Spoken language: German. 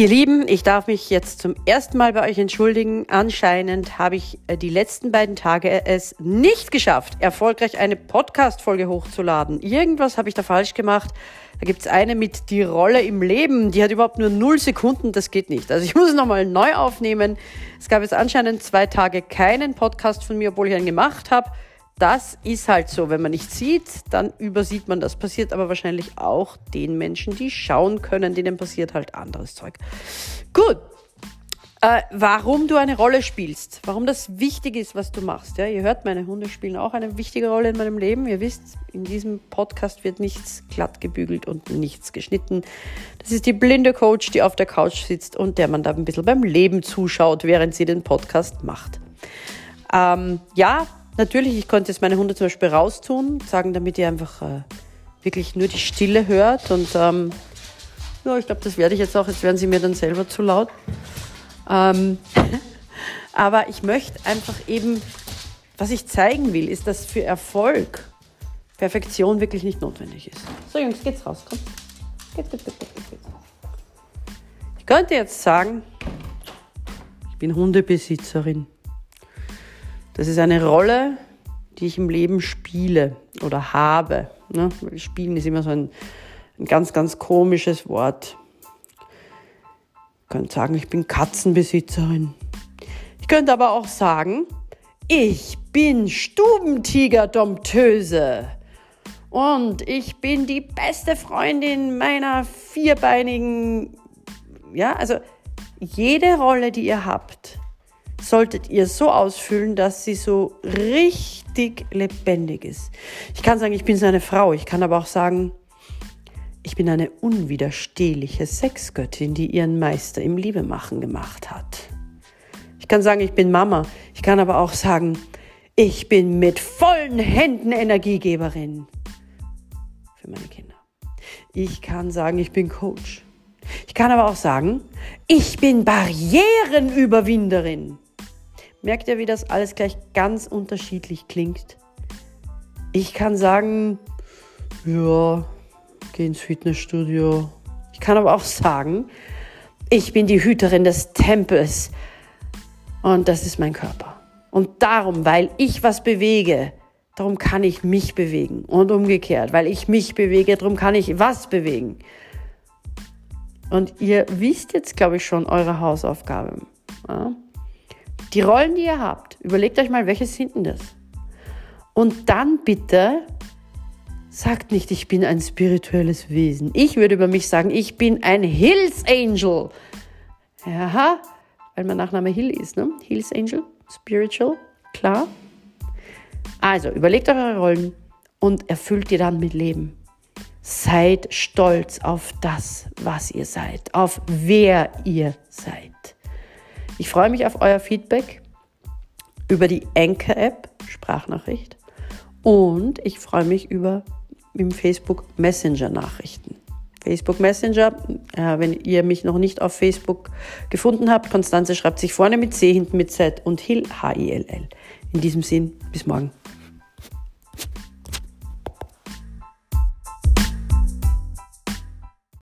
Ihr Lieben, ich darf mich jetzt zum ersten Mal bei euch entschuldigen. Anscheinend habe ich äh, die letzten beiden Tage es nicht geschafft, erfolgreich eine Podcast-Folge hochzuladen. Irgendwas habe ich da falsch gemacht. Da gibt es eine mit die Rolle im Leben, die hat überhaupt nur null Sekunden, das geht nicht. Also ich muss es nochmal neu aufnehmen. Es gab jetzt anscheinend zwei Tage keinen Podcast von mir, obwohl ich einen gemacht habe. Das ist halt so. Wenn man nicht sieht, dann übersieht man das. Passiert aber wahrscheinlich auch den Menschen, die schauen können, denen passiert halt anderes Zeug. Gut. Äh, warum du eine Rolle spielst, warum das wichtig ist, was du machst. Ja, ihr hört, meine Hunde spielen auch eine wichtige Rolle in meinem Leben. Ihr wisst, in diesem Podcast wird nichts glatt gebügelt und nichts geschnitten. Das ist die blinde Coach, die auf der Couch sitzt und der man da ein bisschen beim Leben zuschaut, während sie den Podcast macht. Ähm, ja, Natürlich, ich konnte jetzt meine Hunde zum Beispiel raustun, sagen, damit ihr einfach äh, wirklich nur die Stille hört. Und ähm, ja, ich glaube, das werde ich jetzt auch. Jetzt werden sie mir dann selber zu laut. Ähm, aber ich möchte einfach eben, was ich zeigen will, ist, dass für Erfolg Perfektion wirklich nicht notwendig ist. So, Jungs, geht's raus, komm. Geht, geht, geht, geht, geht. Ich könnte jetzt sagen, ich bin Hundebesitzerin. Das ist eine Rolle, die ich im Leben spiele oder habe. Ne? Spielen ist immer so ein, ein ganz, ganz komisches Wort. Ich könnte sagen, ich bin Katzenbesitzerin. Ich könnte aber auch sagen, ich bin Stubentiger-Domptöse. Und ich bin die beste Freundin meiner vierbeinigen. Ja, also jede Rolle, die ihr habt, solltet ihr so ausfüllen, dass sie so richtig lebendig ist. Ich kann sagen, ich bin so eine Frau. Ich kann aber auch sagen, ich bin eine unwiderstehliche Sexgöttin, die ihren Meister im Liebemachen gemacht hat. Ich kann sagen, ich bin Mama. Ich kann aber auch sagen, ich bin mit vollen Händen Energiegeberin für meine Kinder. Ich kann sagen, ich bin Coach. Ich kann aber auch sagen, ich bin Barrierenüberwinderin. Merkt ihr, wie das alles gleich ganz unterschiedlich klingt? Ich kann sagen, ja, geh ins Fitnessstudio. Ich kann aber auch sagen, ich bin die Hüterin des Tempels und das ist mein Körper. Und darum, weil ich was bewege, darum kann ich mich bewegen und umgekehrt, weil ich mich bewege, darum kann ich was bewegen. Und ihr wisst jetzt, glaube ich, schon eure Hausaufgabe. Ja? Die Rollen, die ihr habt, überlegt euch mal, welche sind denn das? Und dann bitte sagt nicht, ich bin ein spirituelles Wesen. Ich würde über mich sagen, ich bin ein Hills Angel. Ja, weil mein Nachname Hill ist, ne? Hills Angel, spiritual, klar. Also, überlegt eure Rollen und erfüllt ihr dann mit Leben. Seid stolz auf das, was ihr seid, auf wer ihr seid. Ich freue mich auf euer Feedback über die Anchor-App, Sprachnachricht. Und ich freue mich über im Facebook Messenger Nachrichten. Facebook Messenger, äh, wenn ihr mich noch nicht auf Facebook gefunden habt, Konstanze schreibt sich vorne mit C, hinten mit Z und Hill, H-I-L-L. In diesem Sinn, bis morgen.